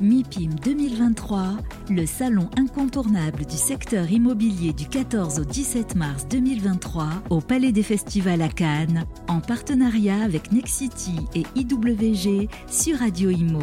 MIPIM 2023, le salon incontournable du secteur immobilier du 14 au 17 mars 2023 au Palais des Festivals à Cannes, en partenariat avec Nexity et IWG sur Radio Imo.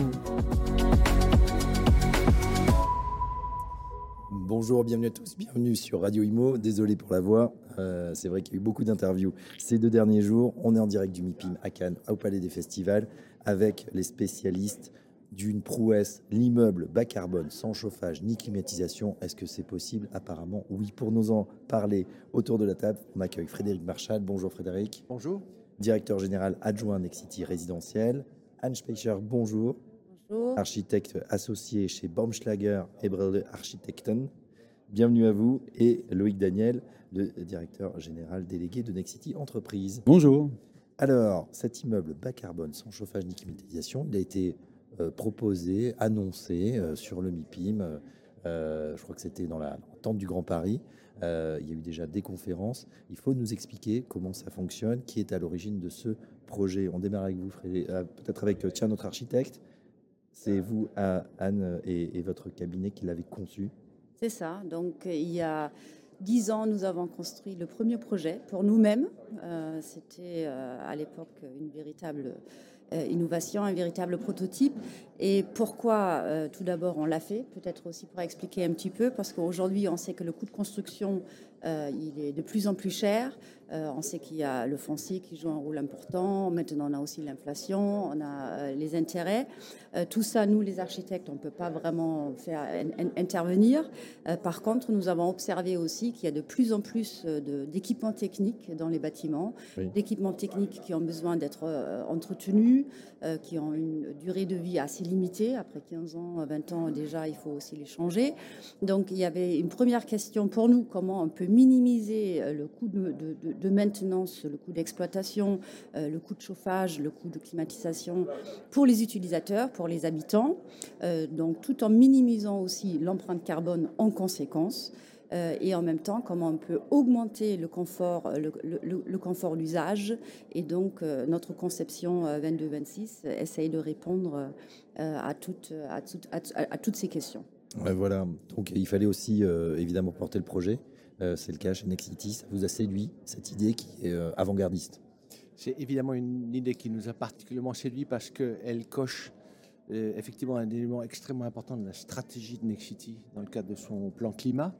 Bonjour, bienvenue à tous, bienvenue sur Radio Imo. Désolé pour la voix, euh, c'est vrai qu'il y a eu beaucoup d'interviews ces deux derniers jours. On est en direct du MIPIM à Cannes, au Palais des Festivals, avec les spécialistes d'une prouesse, l'immeuble bas carbone, sans chauffage ni climatisation. Est-ce que c'est possible? Apparemment, oui. Pour nous en parler autour de la table, on accueille Frédéric Marchal. Bonjour Frédéric. Bonjour. Directeur général adjoint Nexity Résidentiel. Anne Speicher, bonjour. Bonjour. Architecte associé chez Baumschlager Ebrelde Architekten. Bienvenue à vous. Et Loïc Daniel, le directeur général délégué de Nexity Entreprise. Bonjour. Alors, cet immeuble bas carbone, sans chauffage ni climatisation, il a été proposé, annoncé euh, sur le MIPIM. Euh, je crois que c'était dans la tente du Grand Paris. il y a eu déjà des conférences. Il faut nous expliquer comment ça fonctionne, qui est à l'origine de ce projet. On démarre avec vous, peut-être avec tiens, notre architecte. C'est vous, Anne, et, votre cabinet qui l'avez conçu. C'est ça. Donc, il y a dix ans, nous avons construit le premier projet pour nous-mêmes. C'était à l'époque une véritable euh, innovation, un véritable prototype. Et pourquoi euh, tout d'abord on l'a fait Peut-être aussi pour expliquer un petit peu, parce qu'aujourd'hui on sait que le coût de construction euh, il est de plus en plus cher. Euh, on sait qu'il y a le foncier qui joue un rôle important. Maintenant, on a aussi l'inflation, on a euh, les intérêts. tout ça, nous, les architectes, on ne peut pas vraiment faire intervenir. par contre, nous avons observé aussi qu'il y a de plus en plus d'équipements techniques dans les bâtiments, d'équipements techniques qui ont besoin d'être entretenus, qui ont une durée de vie assez limitée. Après 15 ans, 20 ans déjà, il faut aussi les changer. Donc, il y avait une première question pour nous, comment on peut minimiser euh, le coût de, maintenance, le coût d'exploitation, euh, le coût de chauffage, le coût de climatisation pour les utilisateurs, pour les habitants, euh, donc tout en minimisant aussi l'empreinte carbone en conséquence. et en même temps comment on peut augmenter le confort, le, confort d'usage. Et donc notre conception 22-26 essaye de répondre à, toutes ces questions. Voilà, donc il fallait aussi évidemment porter le projet. Euh, c'est le cas chez Nexity. Ça vous a séduit, cette idée qui est euh, avant-gardiste? C'est évidemment une idée qui nous a particulièrement séduit parce qu'elle coche euh, effectivement un élément extrêmement important de la stratégie de Nexity dans le cadre de son plan climat.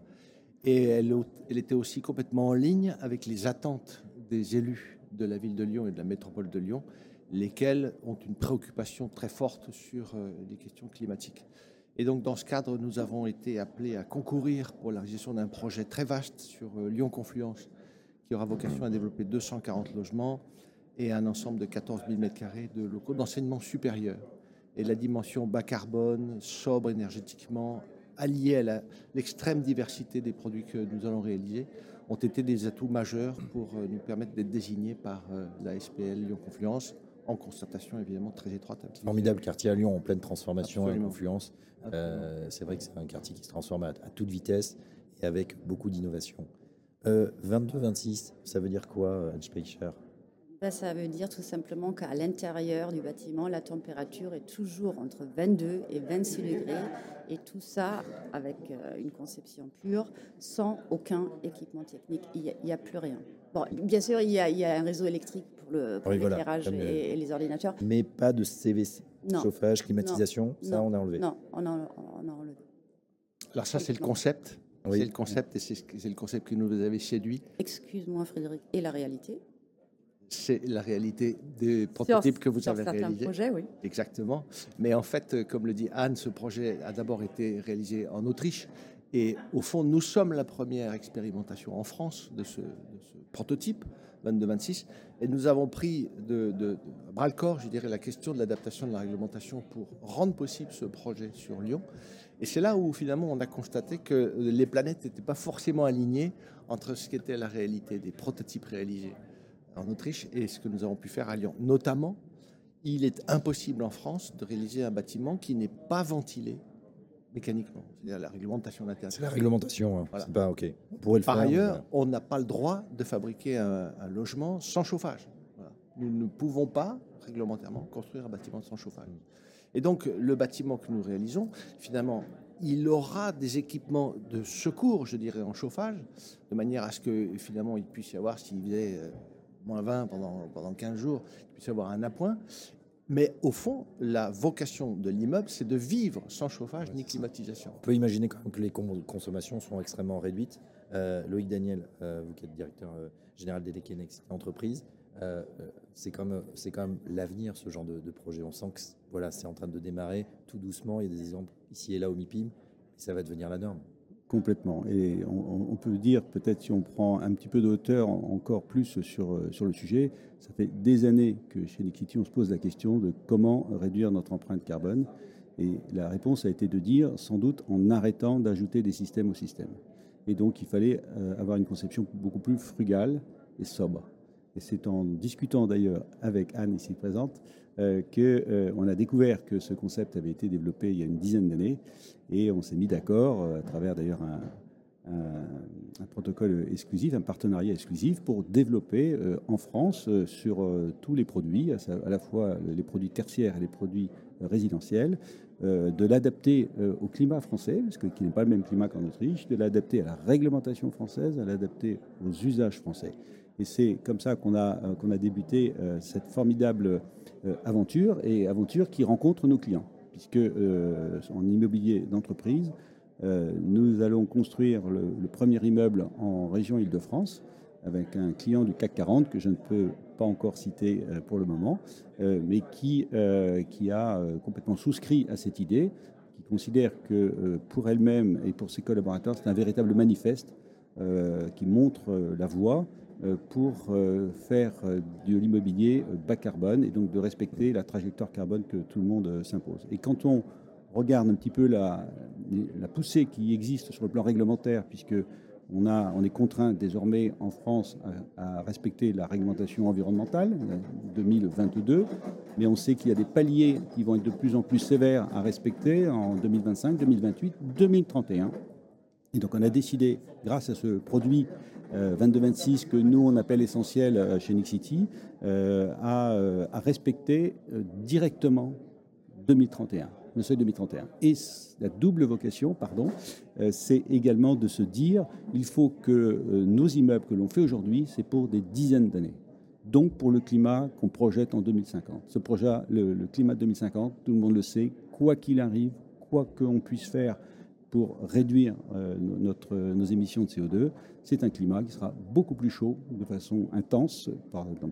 Et elle, elle était aussi complètement en ligne avec les attentes des élus de la ville de Lyon et de la métropole de Lyon, lesquels ont une préoccupation très forte sur les questions climatiques. Et donc, dans ce cadre, nous avons été appelés à concourir pour la réalisation d'un projet très vaste sur euh, Lyon-Confluence, qui aura vocation à développer 240 logements et un ensemble de 14 000 m2 de locaux d'enseignement supérieur. Et la dimension bas carbone, sobre énergétiquement, alliée à l'extrême diversité des produits que nous allons réaliser, ont été des atouts majeurs pour euh, nous permettre d'être désignés par euh, la SPL Lyon-Confluence en constatation évidemment très étroite. Formidable quartier à Lyon en pleine transformation et confluence. Euh, c'est vrai que c'est un quartier qui se transforme à, toute vitesse et avec beaucoup d'innovation. 22-26, ça veut dire quoi, Anne Speicher ben, ça veut dire tout simplement qu'à l'intérieur du bâtiment, la température est toujours entre 22 et 26 degrés, et tout ça avec euh, une conception pure, sans aucun équipement technique. Il n'y a, plus rien. Bon, bien sûr, il y a, un réseau électrique pour l'éclairage et, les ordinateurs. Mais pas de CVC, chauffage, climatisation, ça on a enlevé. Non, on a, on a enlevé. Alors ça, c'est le concept. C'est le concept et c'est le concept que nous avez séduit. Excuse-moi Frédéric, et la réalité? C'est la réalité des prototypes que vous avez réalisés. Projets, oui. Exactement. Mais en fait, euh, comme le dit Anne, ce projet a d'abord été réalisé en Autriche. Et au fond, nous sommes la première expérimentation en France de ce, prototype 22-26. Et nous avons pris de, de, bras le corps, je dirais, la question de l'adaptation de la réglementation pour rendre possible ce projet sur Lyon. Et c'est là où finalement on a constaté que les planètes n'étaient pas forcément alignées entre ce qu'était la réalité des prototypes réalisés en Autriche et ce que nous avons pu faire à Lyon. Notamment, il est impossible en France de réaliser un bâtiment qui n'est pas ventilé mécaniquement. C'est-à-dire la réglementation d'intérieur. C'est la réglementation. Hein. C'est pas OK. On Par ailleurs, on n'a pas le droit de fabriquer un, logement sans chauffage. Nous ne pouvons pas réglementairement construire un bâtiment sans chauffage. Et donc, le bâtiment que nous réalisons, finalement, il aura des équipements de secours, je dirais, en chauffage, de manière à ce que finalement il puisse y avoir, s'il faisait euh, moins 20 pendant, pendant 15 jours, il puisse y avoir un appoint. Mais au fond, la vocation de l'immeuble, c'est de vivre sans chauffage ni climatisation. On peut imaginer quand même que les consommations sont extrêmement réduites. Euh, Loïc Daniel, euh, vous qui êtes directeur général délégué Entreprise, c'est quand même, quand même l'avenir, ce genre de, de, projet. On sent que voilà, c'est en train de démarrer tout doucement. Il y a des exemples ici et là au MIPIM, ça va devenir la norme. Complètement. Et on, peut dire, peut-être si on prend un petit peu de hauteur encore plus sur, euh, sur le sujet, ça fait des années que chez Nexity, on se pose la question de comment réduire notre empreinte carbone. Et la réponse a été de dire, sans doute, en arrêtant d'ajouter des systèmes au système. Et donc, il fallait euh, avoir une conception beaucoup plus frugale et sobre. C'est en discutant d'ailleurs avec Anne ici présente euh, qu'on euh, a découvert que ce concept avait été développé il y a une dizaine d'années et on s'est mis d'accord, euh, à travers d'ailleurs un, protocole exclusif, un partenariat exclusif pour développer en France sur tous les produits, à, la fois les produits tertiaires et les produits résidentiels, de l'adapter au climat français, parce que qui n'est pas le même climat qu'en Autriche, de l'adapter à la réglementation française, à l'adapter aux usages français. Et c'est comme ça qu'on a, qu'on a débuté cette formidable euh, aventure et aventure qui rencontre nos clients. Puisque euh, en immobilier d'entreprise, euh, nous allons construire le, premier immeuble en région Île-de-France avec un client du CAC 40 que je ne peux pas encore citer pour le moment, mais qui, qui a complètement souscrit à cette idée, qui considère que pour elle-même et pour ses collaborateurs, c'est un véritable manifeste qui montre la voie euh, pour euh, faire euh, de l'immobilier bas carbone et donc de respecter la trajectoire carbone que tout le monde s'impose. Et quand on regarde un petit peu la, poussée qui existe sur le plan réglementaire, puisque on est contraint désormais en France à, respecter la réglementation environnementale 2022, mais on sait qu'il y a des paliers qui vont être de plus en plus sévères à respecter en 2025, 2028, 2031. Et donc on a décidé, grâce à ce produit 22-26 euh, que nous on appelle essentiel euh, chez Nixity, euh, à, à, respecter directement 2031, le seuil 2031. Et la double vocation, pardon, c'est également de se dire, il faut que nos immeubles que l'on fait aujourd'hui, c'est pour des dizaines d'années. Donc pour le climat qu'on projette en 2050. Ce projet, le, le climat 2050, tout le monde le sait, quoi qu'il arrive, quoi qu'on puisse faire pour réduire euh, notre, nos émissions de CO2, c'est un climat qui sera beaucoup plus chaud de façon intense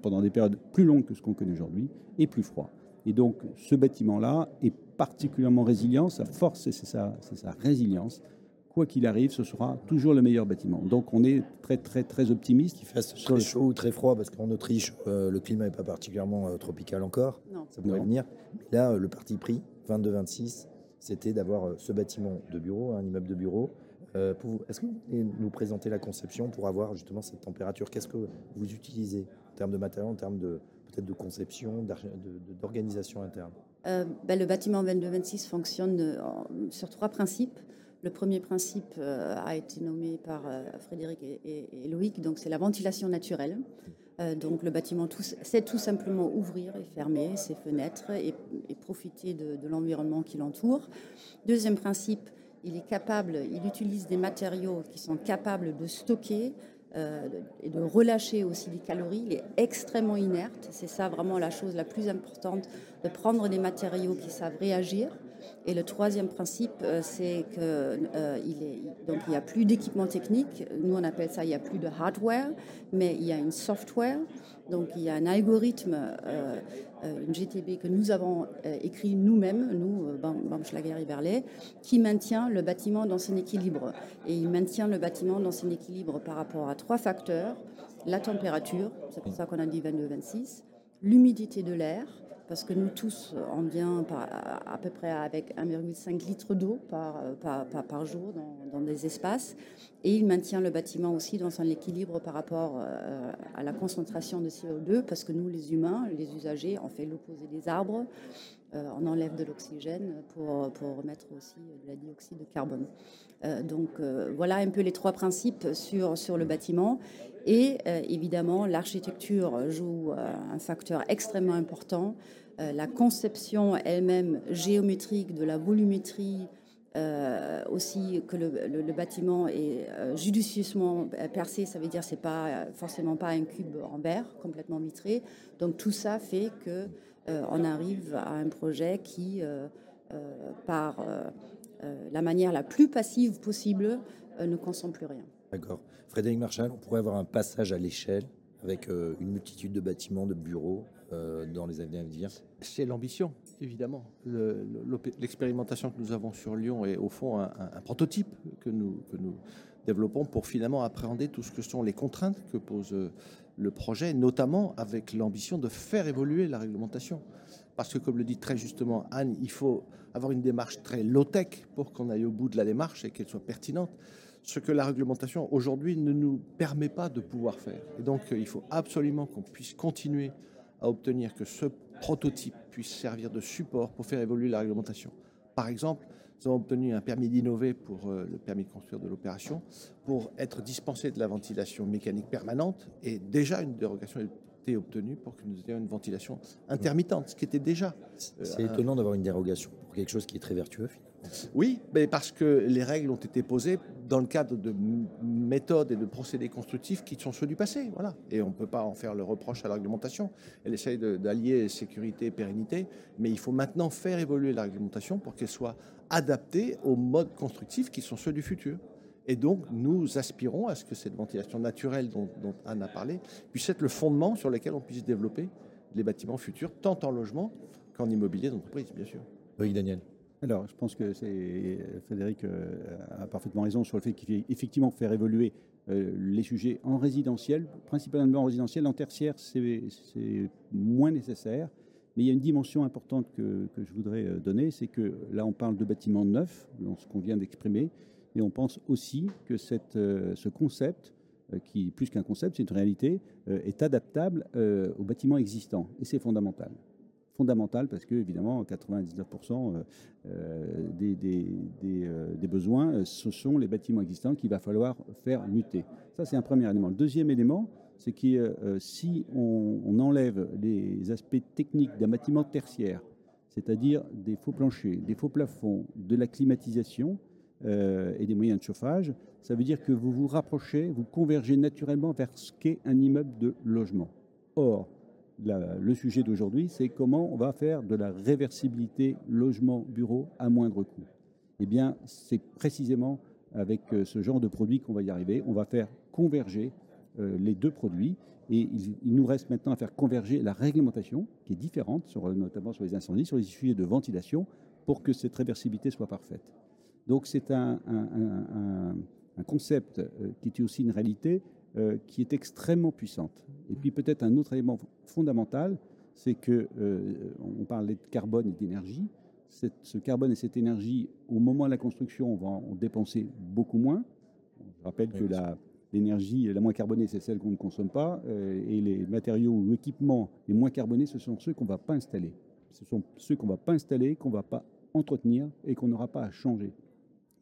pendant des périodes plus longues que ce qu'on connaît aujourd'hui et plus froid. Et donc ce bâtiment-là est particulièrement résilient, sa force c'est sa, sa résilience. Quoi qu'il arrive, ce sera toujours le meilleur bâtiment. Donc on est très très très optimiste. Qu'il fasse très chaud ou très froid, parce qu'en Autriche, euh, le climat n'est pas particulièrement euh, tropical encore. Non. Ça pourrait venir. Mais là, le parti pris, 22-26, c'était d'avoir euh, ce bâtiment de bureau, un immeuble de bureau. Euh, est-ce que vous pouvez nous présenter la conception pour avoir justement cette température? Qu'est-ce que vous utilisez en termes de matériaux, en termes peut-être de conception, d'organisation interne? Euh, ben, Le bâtiment 22-26 fonctionne sur trois principes. Le premier principe a été nommé par Frédéric et, Loïc, donc c'est la ventilation naturelle. Euh, donc le bâtiment, c'est tout simplement ouvrir et fermer ses fenêtres et, profiter de, l'environnement qui l'entoure. Deuxième principe, il est capable, il utilise des matériaux qui sont capables de stocker euh, et de relâcher aussi des calories. Il est extrêmement inerte. C'est ça vraiment la chose la plus importante, de prendre des matériaux qui savent réagir et le troisième principe, euh, c'est qu'il euh, n'y a plus d'équipement technique. Nous, on appelle ça, il n'y a plus de hardware, mais il y a une software. Donc, il y a un algorithme, euh, une GTB que nous avons écrit nous-mêmes, nous, Bamschlager et Berlet, qui maintient le bâtiment dans son équilibre. Et il maintient le bâtiment dans son équilibre par rapport à trois facteurs. La température, c'est pour ça qu'on a dit 22-26, l'humidité de l'air, parce que nous tous, on vient à peu près avec 1,5 litre d'eau par, par, par, jour dans, des espaces. Et il maintient le bâtiment aussi dans son équilibre par rapport euh, à la concentration de CO2, parce que nous, les humains, les usagers, on fait l'opposé des arbres. Euh, on enlève de l'oxygène pour, pour, remettre aussi de la dioxyde de carbone. Euh, donc voilà un peu les trois principes sur, sur le bâtiment. Et évidemment, l'architecture joue un facteur extrêmement important. la conception elle-même géométrique de la volumétrie, aussi que le, bâtiment est judicieusement percé, ça veut dire c'est pas forcément pas un cube en verre complètement vitré. Donc tout ça fait que on arrive à un projet qui, par la manière la plus passive possible, ne consomme plus rien. D'accord. Frédéric Marchal, on pourrait avoir un passage à l'échelle avec euh, une multitude de bâtiments, de bureaux euh, dans les années à venir? C'est l'ambition, évidemment. L'expérimentation que nous avons sur Lyon est au fond un, prototype que nous, que nous développons pour finalement appréhender tout ce que sont les contraintes que pose euh, le projet, notamment avec l'ambition de faire évoluer la réglementation. Parce que, comme le dit très justement Anne, il faut avoir une démarche très low-tech pour qu'on aille au bout de la démarche et qu'elle soit pertinente ce que la réglementation aujourd'hui ne nous permet pas de pouvoir faire. Et donc euh, il faut absolument qu'on puisse continuer à obtenir que ce prototype puisse servir de support pour faire évoluer la réglementation. Par exemple, nous avons obtenu un permis d'innover pour euh, le permis de construire de l'opération, pour être dispensé de la ventilation mécanique permanente, et déjà une dérogation été obtenue pour que nous ayons une ventilation intermittente, ce qui était déjà... C'est euh, étonnant d'avoir une dérogation pour quelque chose qui est très vertueux finalement. Oui, mais parce que les règles ont été posées dans le cadre de méthodes et de procédés constructifs qui sont ceux du passé. Voilà. Et on ne peut pas en faire le reproche à la réglementation. Elle essaye d'allier sécurité et pérennité, mais il faut maintenant faire évoluer la réglementation pour qu'elle soit adaptée aux modes constructifs qui sont ceux du futur. Et donc, nous aspirons à ce que cette ventilation naturelle dont, dont Anne a parlé puisse être le fondement sur lequel on puisse développer les bâtiments futurs, tant en logement qu'en immobilier d'entreprise, bien sûr. Oui, Daniel. Alors, je pense que Frédéric euh, a parfaitement raison sur le fait qu'il faut effectivement faire évoluer euh, les sujets en résidentiel, principalement en résidentiel. En tertiaire, c'est moins nécessaire. Mais il y a une dimension importante que, je voudrais euh, donner, c'est que là, on parle de bâtiments neufs, dans ce qu'on vient d'exprimer, et on pense aussi que ce concept, qui plus qu'un concept, c'est une réalité, est adaptable aux bâtiments existants, et c'est fondamental fondamentale parce que, évidemment, 99% euh, euh, euh, des, besoins, ce sont les bâtiments existants qu'il va falloir faire muter. Ça, c'est un premier élément. Le deuxième élément, c'est que si on, enlève les aspects techniques d'un bâtiment tertiaire, c'est-à-dire des faux planchers, des faux plafonds, de la climatisation et des moyens de chauffage, ça veut dire que vous vous rapprochez, vous convergez naturellement vers ce qu'est un immeuble de logement. Or, le sujet d'aujourd'hui, c'est comment on va faire de la réversibilité logement-bureau à moindre coût. Eh bien, c'est précisément avec euh, ce genre de produit qu'on va y arriver. On va faire converger euh, les deux produits et il, nous reste maintenant à faire converger la réglementation, qui est différente, sur, notamment sur les incendies, sur les sujets de ventilation, pour que cette réversibilité soit parfaite. Donc c'est un, concept euh, qui est aussi une réalité euh, qui est extrêmement puissante. Et puis peut-être un autre élément fondamental, c'est que euh, on parlait de carbone et d'énergie. Ce carbone et cette énergie, au moment de la construction, on va en dépenser beaucoup moins. Je rappelle que l'énergie la moins carbonée, c'est celle qu'on ne consomme pas, euh, et les matériaux ou équipements les moins carbonés, ce sont ceux qu'on ne va pas installer. Ce sont ceux qu'on ne va pas installer, qu'on ne va pas entretenir et qu'on n'aura pas à changer.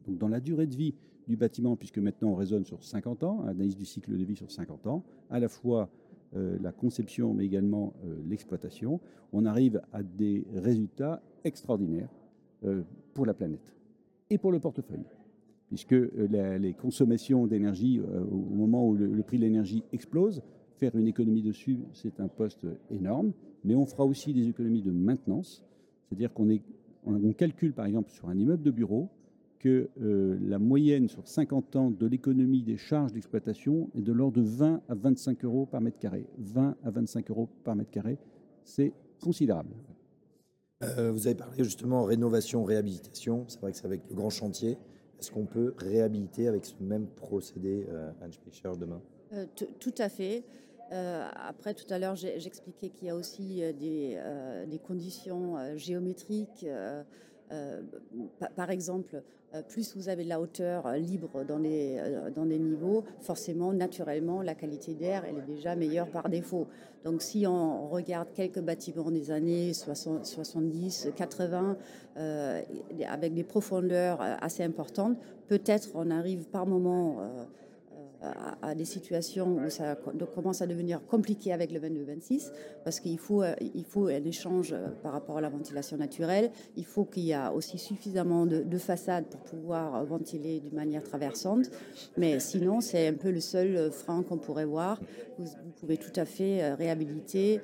Donc dans la durée de vie du bâtiment, puisque maintenant on raisonne sur 50 ans, analyse du cycle de vie sur 50 ans, à la fois euh, la conception mais également euh, l'exploitation, on arrive à des résultats extraordinaires euh, pour la planète et pour le portefeuille. Puisque les consommations d'énergie, au moment où le, prix de l'énergie explose, faire une économie dessus, c'est un poste énorme, mais on fera aussi des économies de maintenance, c'est-à-dire qu'on on calcule par exemple sur un immeuble de bureau, que euh, la moyenne sur 50 ans de l'économie des charges d'exploitation est de l'ordre de 20 à 25 euros par mètre carré. 20 à 25 euros par mètre carré, c'est considérable. Euh, vous avez parlé justement rénovation, réhabilitation. C'est vrai que c'est avec le grand chantier. Est-ce qu'on peut réhabiliter avec ce même procédé, euh, Anne demain? Tout à fait. après, tout à l'heure, j'expliquais qu'il y a aussi des, des conditions géométriques. Par exemple, euh, plus vous avez de la hauteur euh, libre dans les, euh, dans les niveaux, forcément, naturellement, la qualité d'air, elle est déjà meilleure par défaut. Donc si on regarde quelques bâtiments des années 70, 80, avec des profondeurs assez importantes, peut-être on arrive par moment à, des situations où ça commence à devenir compliqué avec le 22-26, parce qu'il faut, il faut un échange par rapport à la ventilation naturelle. Il faut qu'il y ait aussi suffisamment de, de façades pour pouvoir ventiler d'une manière traversante. Mais sinon, c'est un peu le seul frein qu'on pourrait voir. Vous, pouvez tout à fait réhabiliter.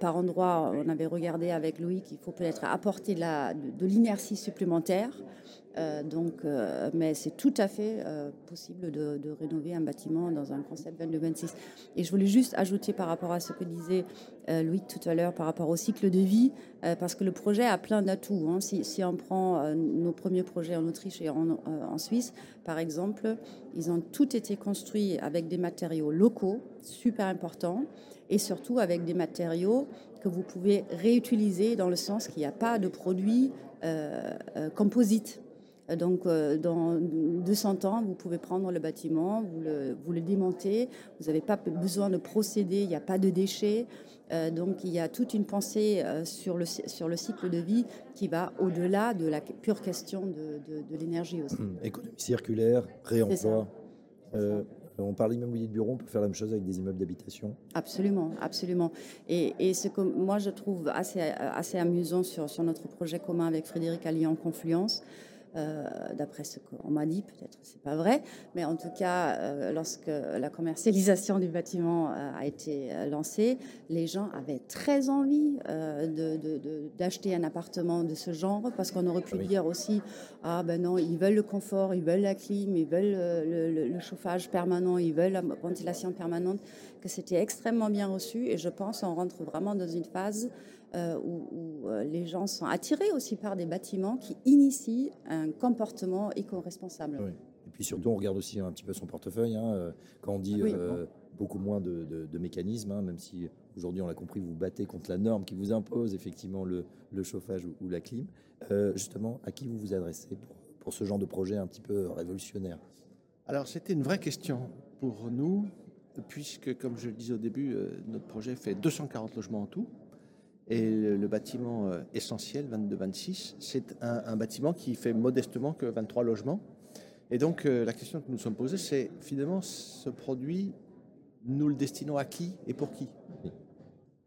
par endroit, on avait regardé avec Louis qu'il faut peut-être apporter de, de l'inertie supplémentaire. Euh, donc, euh, mais c'est tout à fait euh, possible de, rénover un bâtiment dans un concept 22-26. Et je voulais juste ajouter par rapport à ce que disait Louis tout à l'heure par rapport au cycle de vie, parce que le projet a plein d'atouts. Hein. Si, on prend nos premiers projets en Autriche et en, en, Suisse, par exemple, ils ont tout été construits avec des matériaux locaux, super importants, et surtout avec des matériaux que vous pouvez réutiliser dans le sens qu'il n'y a pas de produits composites. Donc, euh, dans 200 ans, vous pouvez prendre le bâtiment, vous le, vous le démontez, vous n'avez pas besoin de procéder, il n'y a pas de déchets. Euh, donc, il y a toute une pensée euh, sur, le, sur le cycle de vie qui va au-delà de la pure question de, de, l'énergie aussi. Hum, économie circulaire, réemploi. on parle d'immobilier de bureau, on peut faire la même chose avec des immeubles d'habitation Absolument, absolument. Et, et, ce que moi je trouve assez, assez amusant sur, sur notre projet commun avec Frédéric Alliant Confluence, euh, d'après ce qu'on m'a dit, peut-être c'est pas vrai, mais en tout cas, euh, lorsque la commercialisation du bâtiment euh, a été lancée, les gens avaient très envie d'acheter un appartement de ce genre parce qu'on aurait pu dire aussi ah ben non, ils veulent le confort, ils veulent la clim, ils veulent le, chauffage permanent, ils veulent la ventilation permanente, que c'était extrêmement bien reçu et je pense qu'on rentre vraiment dans une phase euh, où, euh, les gens sont attirés aussi par des bâtiments qui initient un comportement éco-responsable. Et puis surtout, on regarde aussi un petit peu son portefeuille. Hein, euh, quand on dit beaucoup moins de, mécanismes, hein, même si aujourd'hui on l'a compris, vous battez contre la norme qui vous impose effectivement le, chauffage ou, la clim. justement, à qui vous vous adressez pour, pour, ce genre de projet un petit peu révolutionnaire? Alors c'était une vraie question pour nous, puisque comme je le disais au début, notre projet fait 240 logements en tout. Et le, bâtiment euh, essentiel, 22-26, c'est un, bâtiment qui fait modestement que 23 logements. Et donc euh, la question que nous nous sommes posée, c'est finalement ce produit, nous le destinons à qui et pour qui?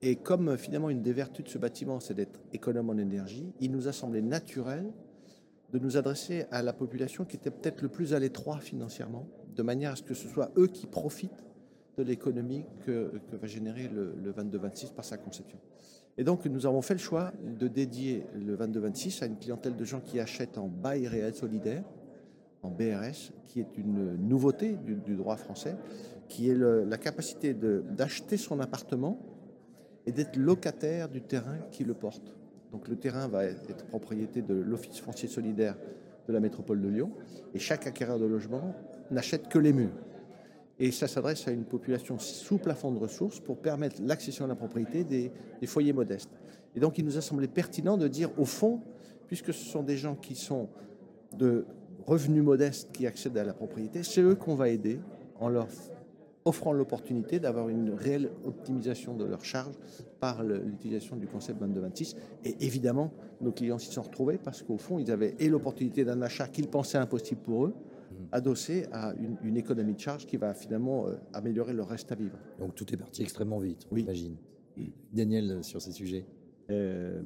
Et comme euh, finalement une des vertus de ce bâtiment, c'est d'être économe en énergie, il nous a semblé naturel de nous adresser à la population qui était peut-être le plus à l'étroit financièrement, de manière à ce que ce soit eux qui profitent de l'économie que, va générer le, le 22-26 par sa conception. Et donc, nous avons fait le choix de dédier le 22-26 à une clientèle de gens qui achètent en bail réel solidaire, en BRS, qui est une nouveauté du, droit français, qui est la capacité d'acheter son appartement et d'être locataire du terrain qui le porte. Donc, le terrain va être propriété de l'Office foncier solidaire de la métropole de Lyon, et chaque acquéreur de logement n'achète que les murs. Et ça s'adresse à une population sous plafond de ressources pour permettre l'accession à la propriété des, foyers modestes. Et donc il nous a semblé pertinent de dire, au fond, puisque ce sont des gens qui sont de revenus modestes qui accèdent à la propriété, c'est eux qu'on va aider en leur offrant l'opportunité d'avoir une réelle optimisation de leurs charges par l'utilisation du concept 2226. Et évidemment, nos clients s'y sont retrouvés parce qu'au fond, ils avaient et l'opportunité d'un achat qu'ils pensaient impossible pour eux, adossé à une, économie de charge qui va finalement euh, améliorer le reste à vivre. Donc tout est parti extrêmement vite, on imagine. Daniel, euh, sur ces sujets euh,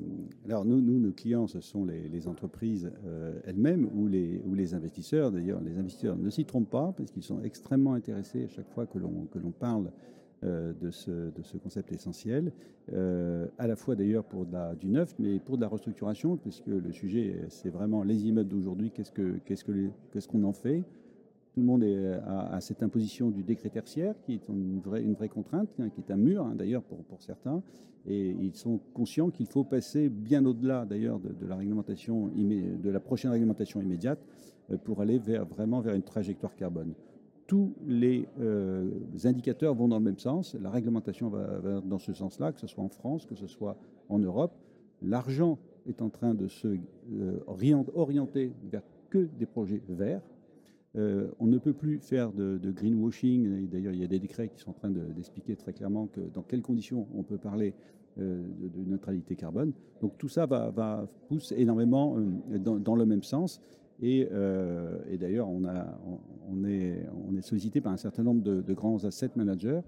alors nous, nous, nos clients, ce sont les, entreprises elles-mêmes ou les, ou les investisseurs. D'ailleurs, les investisseurs ne s'y trompent pas parce qu'ils sont extrêmement intéressés à chaque fois que l'on parle de, ce, de, ce, concept essentiel, à la fois d'ailleurs pour du neuf, mais pour de la restructuration, puisque le sujet, c'est vraiment les immeubles d'aujourd'hui, qu'est-ce qu'on que, en fait tout le monde est à, cette imposition du décret tertiaire, qui est une vraie, une vraie contrainte, hein, qui est un mur hein, d'ailleurs pour, pour, certains. Et ils sont conscients qu'il faut passer bien au-delà d'ailleurs de, la réglementation, de la prochaine réglementation immédiate, euh, pour aller vers, vraiment vers une trajectoire carbone. Tous les euh, indicateurs vont dans le même sens. La réglementation va, dans ce sens-là, que ce soit en France, que ce soit en Europe. L'argent est en train de se euh, orienter vers que des projets verts euh, on ne peut plus faire de, greenwashing. D'ailleurs, il y a des décrets qui sont en train d'expliquer très clairement dans quelles conditions on peut parler de, neutralité carbone. Donc tout ça va, va pousse énormément dans, le même sens. Et, d'ailleurs, on, est, sollicité par un certain nombre de, grands asset managers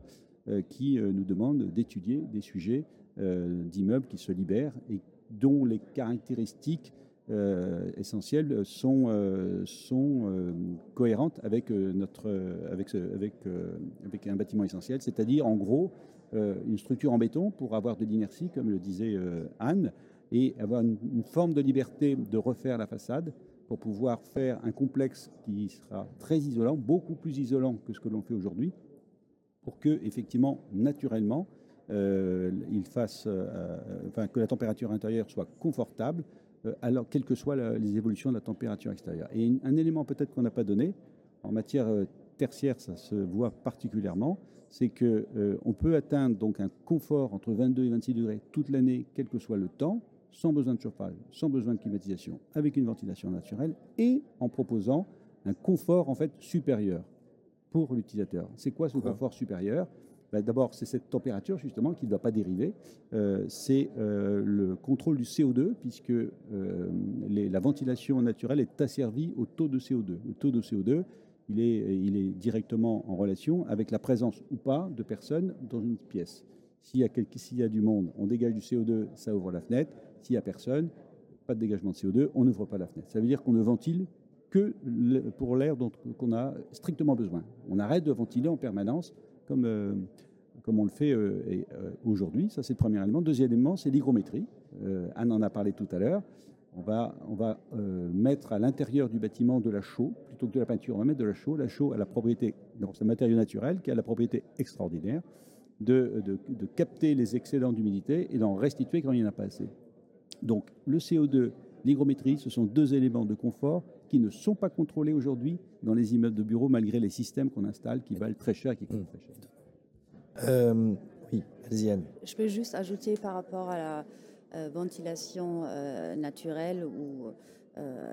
qui nous demandent d'étudier des sujets d'immeubles qui se libèrent et dont les caractéristiques euh, essentielles sont, euh, euh, cohérentes avec un bâtiment essentiel, c'est-à-dire en gros une structure en béton pour avoir de l'inertie, comme le disait Anne, et avoir une, forme de liberté de refaire la façade pour pouvoir faire un complexe qui sera très isolant, beaucoup plus isolant que ce que l'on fait aujourd'hui, pour que, effectivement, naturellement, fasse, enfin, que la température intérieure soit confortable, euh, alors, quelles que soient les évolutions de la température extérieure. Et un élément peut-être qu'on n'a pas donné, en matière euh, tertiaire, ça se voit particulièrement, c'est qu'on euh, on peut atteindre donc un confort entre 22 et 26 degrés toute l'année, quel que soit le temps, sans besoin de chauffage, sans besoin de climatisation, avec une ventilation naturelle et en proposant un confort en fait supérieur pour l'utilisateur. C'est quoi ce confort supérieur? Bah, d'abord, c'est cette température justement qui ne doit pas dériver. Euh, c'est euh, le contrôle du CO2, puisque euh, la ventilation naturelle est asservie au taux de CO2. Le taux de CO2, il est, il est directement en relation avec la présence ou pas de personnes dans une pièce. S'il y, a du monde, on dégage du CO2, ça ouvre la fenêtre. S'il n'y a personne, pas de dégagement de CO2, on n'ouvre pas la fenêtre. Ça veut dire qu'on ne ventile que pour l'air dont on a strictement besoin. On arrête de ventiler en permanence comme, euh, comme on le fait euh, euh, aujourd'hui. Ça, c'est le premier élément. Deuxième élément, c'est l'hygrométrie. Anne en a parlé tout à l'heure. On va, on va mettre à l'intérieur du bâtiment de la chaux, plutôt que de la peinture, on va mettre de la chaux. La chaux a la propriété, c'est un matériau naturel qui a la propriété extraordinaire de, de, de capter les excédents d'humidité et d'en restituer quand il n'y en a pas assez. Donc le CO2, l'hygrométrie, ce sont deux éléments de confort qui ne sont pas contrôlés aujourd'hui dans les immeubles de bureaux, malgré les systèmes qu'on installe qui valent très cher et qui coûtent très cher. Euh, oui, Je peux juste ajouter par rapport à la euh, ventilation euh, naturelle ou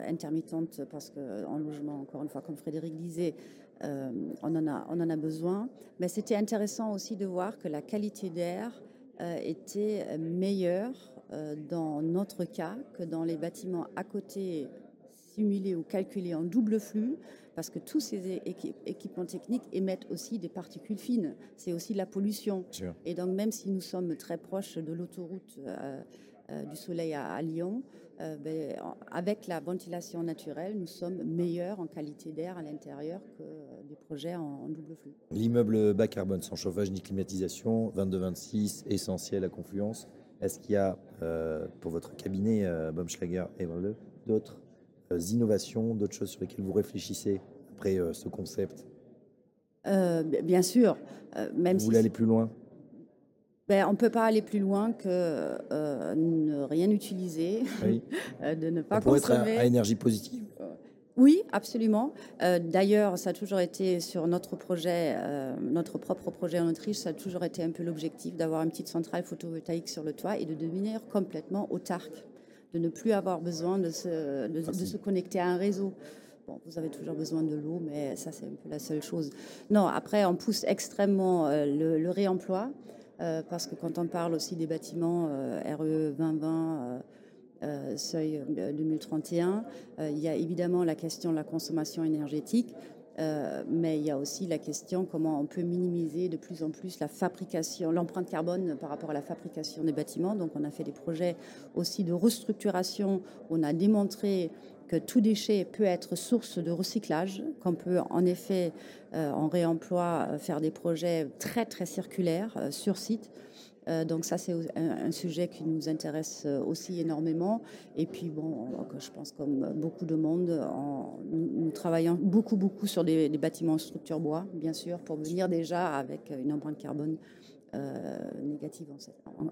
intermittente, parce qu'en logement, encore une fois, comme Frédéric disait, on, en a, on en a besoin. Mais c'était intéressant aussi de voir que la qualité d'air était meilleure dans notre cas que dans les bâtiments à côté simulés ou calculés en double flux, parce que tous ces équipements techniques émettent aussi des particules fines. C'est aussi la pollution. Et donc, même si nous sommes très proches de l'autoroute euh, euh, du Soleil à, Lyon, euh, ben, avec la ventilation naturelle, nous sommes meilleurs en qualité d'air à l'intérieur que des projets en, double flux. L'immeuble bas carbone, sans chauffage ni climatisation, 22-26, essentiel à Confluence. Est-ce qu'il y a, pour votre cabinet, Baumschlager et d'autres euh, innovations, d'autres choses sur lesquelles vous réfléchissez après euh, ce concept? Euh, Bien sûr. même vous voulez aller plus loin? Ben, on ne peut pas aller plus loin que ne rien utiliser, de ne pas pour consommer. être à, énergie positive. Oui, absolument. D'ailleurs, ça a toujours été sur notre projet, notre propre projet en Autriche, ça a toujours été un peu l'objectif d'avoir une petite centrale photovoltaïque sur le toit et de devenir complètement autarque de ne plus avoir besoin de se, de, se connecter à un réseau. Bon, vous avez toujours besoin de l'eau, mais ça, c'est un peu la seule chose. Non, après, on pousse extrêmement euh, le, réemploi, euh, parce que quand on parle aussi des bâtiments euh, RE 2020, seuil 2031, il y a évidemment la question de la consommation énergétique. Euh, mais il y a aussi la question comment on peut minimiser de plus en plus la fabrication, l'empreinte carbone par rapport à la fabrication des bâtiments. Donc on a fait des projets aussi de restructuration. On a démontré que tout déchet peut être source de recyclage, qu'on peut en effet euh, en réemploi euh, faire des projets très très circulaires sur site. Euh, donc ça, c'est un, sujet qui nous intéresse euh, aussi énormément. Et puis, bon, je pense comme beaucoup de monde, nous, travaillons beaucoup, beaucoup sur des, bâtiments en structure bois, bien sûr, pour venir déjà avec une empreinte carbone euh, négative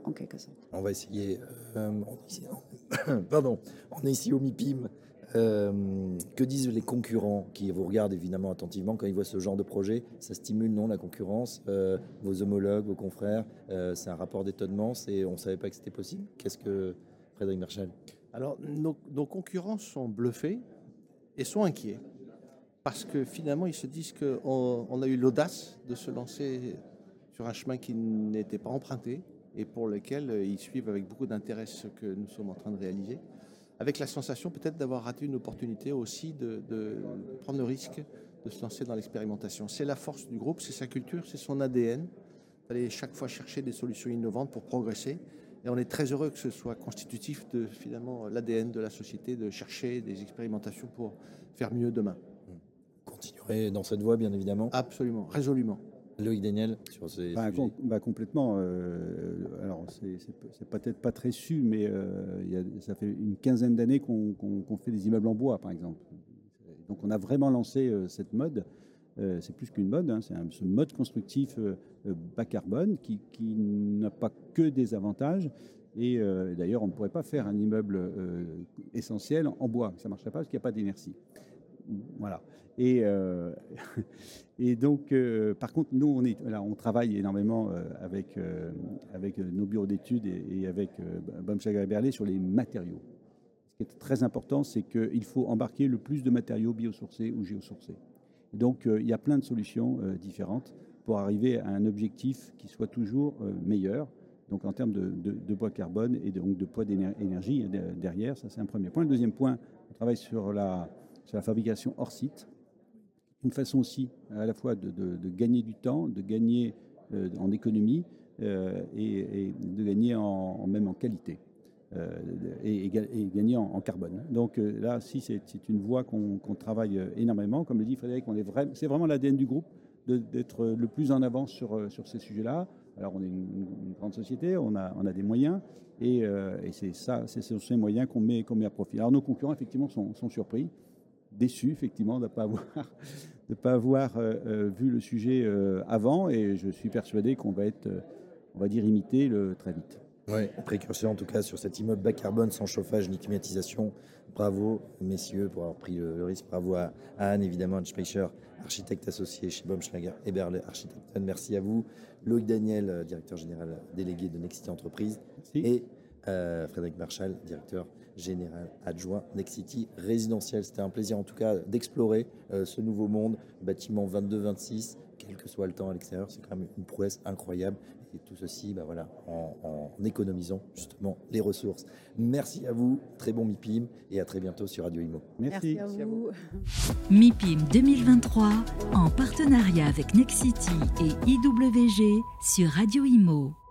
en, quelque sorte. On va essayer. pardon, on est ici au MIPIM euh, que disent les concurrents qui vous regardent évidemment attentivement quand ils voient ce genre de projet? Ça stimule, non, la concurrence? Euh, Vos homologues, vos confrères euh, C'est un rapport d'étonnement On ne savait pas que c'était possible? Qu'est-ce que Frédéric Marchal? Alors, nos, concurrents sont bluffés et sont inquiets. Parce que finalement, ils se disent qu'on on a eu l'audace de se lancer sur un chemin qui n'était pas emprunté et pour lequel ils suivent avec beaucoup d'intérêt ce que nous sommes en train de réaliser. Avec la sensation peut-être d'avoir raté une opportunité aussi de, de, prendre le risque de se lancer dans l'expérimentation. C'est la force du groupe, c'est sa culture, c'est son ADN. Aller chaque fois chercher des solutions innovantes pour progresser. Et on est très heureux que ce soit constitutif de finalement l'ADN de la société de chercher des expérimentations pour faire mieux demain. Continuerez dans cette voie, bien évidemment. Absolument, résolument. Loïc Daniel, sur ces bah, bah, complètement. Euh, alors, c'est peut-être pas très su, mais euh, y a, ça fait une quinzaine d'années qu'on fait des immeubles en bois, par exemple. Donc, on a vraiment lancé euh, cette mode. C'est plus qu'une mode, hein, c'est ce mode constructif bas carbone qui, qui n'a pas que des avantages. Et d'ailleurs, on ne pourrait pas faire un immeuble essentiel en bois. Ça ne marcherait pas parce qu'il n'y a pas d'inertie. Voilà. Et, euh, et donc, euh, par contre, nous, on, est, là, on travaille énormément euh, avec, avec nos bureaux d'études et, avec Baumschlager et Berlé sur les matériaux. Ce qui est très important, c'est qu'il faut embarquer le plus de matériaux biosourcés ou géosourcés. Donc, il y a plein de solutions différentes pour arriver à un objectif qui soit toujours meilleur. Donc, en termes de, de, poids carbone et donc de poids d'énergie derrière, ça c'est un premier point. Le deuxième point, on travaille sur la, sur la fabrication hors site. Une façon aussi à la fois de, gagner du temps, de gagner euh, en économie euh, et, de gagner en, même en qualité. Euh, et, gagner en, carbone. Donc là, si c'est une voie qu'on travaille énormément, comme le dit Frédéric, c'est vraiment l'ADN du groupe d'être le plus en avance sur, ces sujets-là. Alors on est une, grande société, on a, des moyens, et, c'est ça, c'est ces moyens qu'on met, à profit. Alors nos concurrents, effectivement, sont surpris déçu, effectivement, de ne pas avoir, de pas avoir euh, euh, vu le sujet euh, avant. Et je suis persuadé qu'on va être, on va dire, imité le, très vite. Oui, précurseur en tout cas sur cet immeuble bas carbone sans chauffage ni climatisation. Bravo, messieurs, pour avoir pris le, risque. Bravo à, Anne, évidemment, Anne Speicher, architecte associé chez Baumschlager et Berle, architecte. Merci à vous. Loïc Daniel, directeur général délégué de Nexity Entreprise. Et Frédéric Marchal, directeur général adjoint Next City résidentiel. C'était un plaisir en tout cas d'explorer euh, ce nouveau monde, bâtiment 22-26, quel que soit le temps à l'extérieur, c'est quand même une prouesse incroyable. Et tout ceci bah voilà, en, économisant justement les ressources. Merci à vous, très bon MIPIM et à très bientôt sur Radio Imo. Merci, Merci à vous. MIPIM 2023 en partenariat avec Next City et IWG sur Radio Imo.